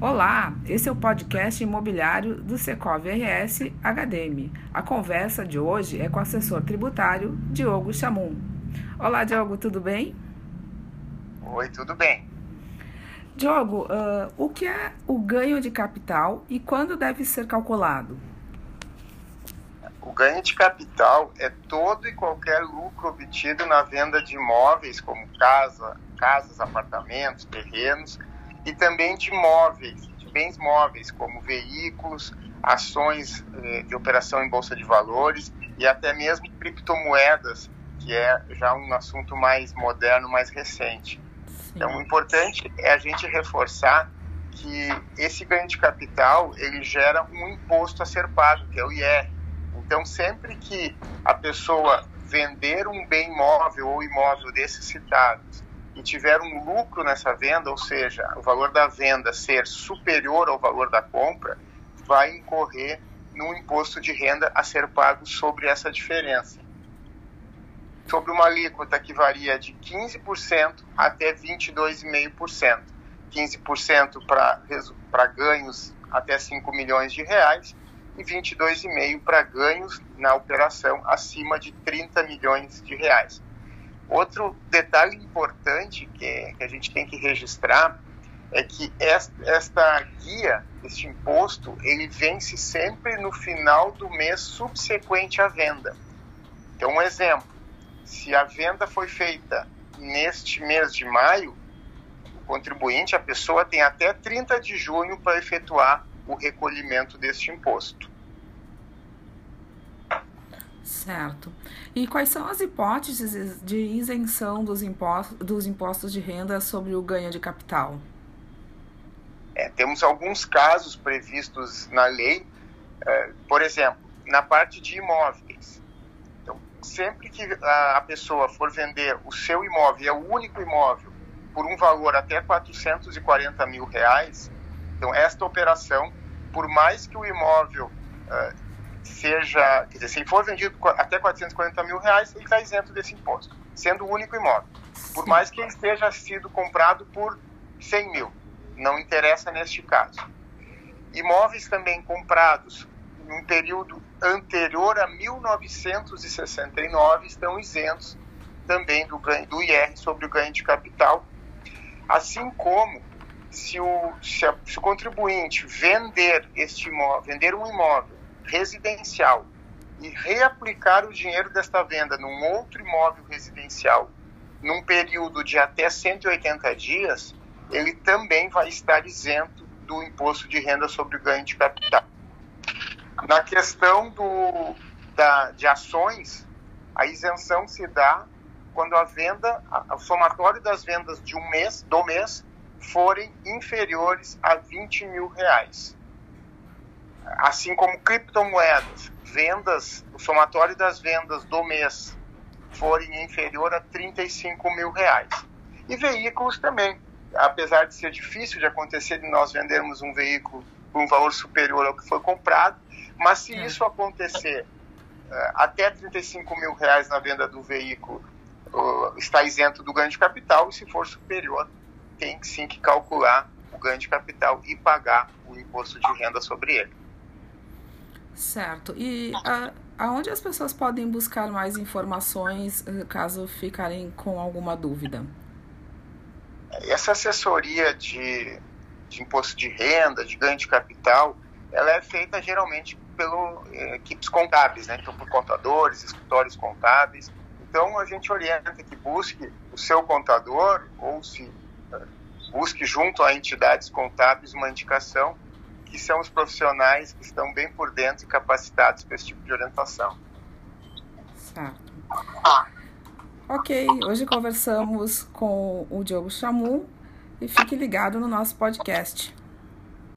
Olá, esse é o podcast imobiliário do Secov RS HDM. A conversa de hoje é com o assessor tributário Diogo Chamum. Olá, Diogo, tudo bem? Oi, tudo bem. Diogo, uh, o que é o ganho de capital e quando deve ser calculado? O ganho de capital é todo e qualquer lucro obtido na venda de imóveis, como casa, casas, apartamentos, terrenos, e também de móveis, de bens móveis, como veículos, ações eh, de operação em bolsa de valores e até mesmo criptomoedas, que é já um assunto mais moderno, mais recente. Sim. Então, o importante é a gente reforçar que esse ganho de capital ele gera um imposto a ser pago, que é o IR. Então, sempre que a pessoa vender um bem móvel ou imóvel desses citados e tiver um lucro nessa venda, ou seja, o valor da venda ser superior ao valor da compra, vai incorrer no imposto de renda a ser pago sobre essa diferença. Sobre uma alíquota que varia de 15% até 22,5%. 15% para ganhos até 5 milhões de reais e 22,5% para ganhos na operação acima de 30 milhões de reais. Outro detalhe importante que, que a gente tem que registrar é que esta, esta guia, este imposto, ele vence sempre no final do mês subsequente à venda. Então, um exemplo: se a venda foi feita neste mês de maio, o contribuinte, a pessoa, tem até 30 de junho para efetuar o recolhimento deste imposto. Certo. E quais são as hipóteses de isenção dos impostos, dos impostos de renda sobre o ganho de capital? É, temos alguns casos previstos na lei, é, por exemplo, na parte de imóveis. Então, sempre que a, pessoa for vender o seu imóvel, é o único imóvel, por um valor até 440 mil reais, então esta operação, por mais que o imóvel uh, seja, quer dizer, se for vendido até 440 mil reais, ele está isento desse imposto, sendo o único imóvel. Por mais que ele esteja sido comprado por 100 mil, não interessa neste caso. Imóveis também comprados em um período anterior a 1969 estão isentos também do, ganho, do IR sobre o ganho de capital, assim como se o, se, a, se o contribuinte vender este imóvel, vender um imóvel residencial e reaplicar o dinheiro desta venda num outro imóvel residencial num período de até 180 dias, ele também vai estar isento do imposto de renda sobre o ganho de capital. Na questão do, da, de ações, a isenção se dá quando a venda, o somatório das vendas de um mês, do mês, forem inferiores a 20 mil reais assim como criptomoedas, vendas, o somatório das vendas do mês forem inferior a 35 mil reais. E veículos também, apesar de ser difícil de acontecer de nós vendermos um veículo por um valor superior ao que foi comprado, mas se é. isso acontecer uh, até 35 mil reais na venda do veículo, está isento do ganho de capital, e se for superior, tem sim que calcular o ganho de capital e pagar o imposto de renda sobre ele. Certo. E a, aonde as pessoas podem buscar mais informações eh, caso ficarem com alguma dúvida? Essa assessoria de, de imposto de renda, de ganho de capital, ela é feita geralmente pelo eh, equipes contábeis, né? Então, por contadores, escritórios contábeis. Então, a gente orienta que busque o seu contador ou se eh, busque junto a entidades contábeis uma indicação que são os profissionais que estão bem por dentro e capacitados para esse tipo de orientação. Certo. Ok, hoje conversamos com o Diogo Chamu e fique ligado no nosso podcast.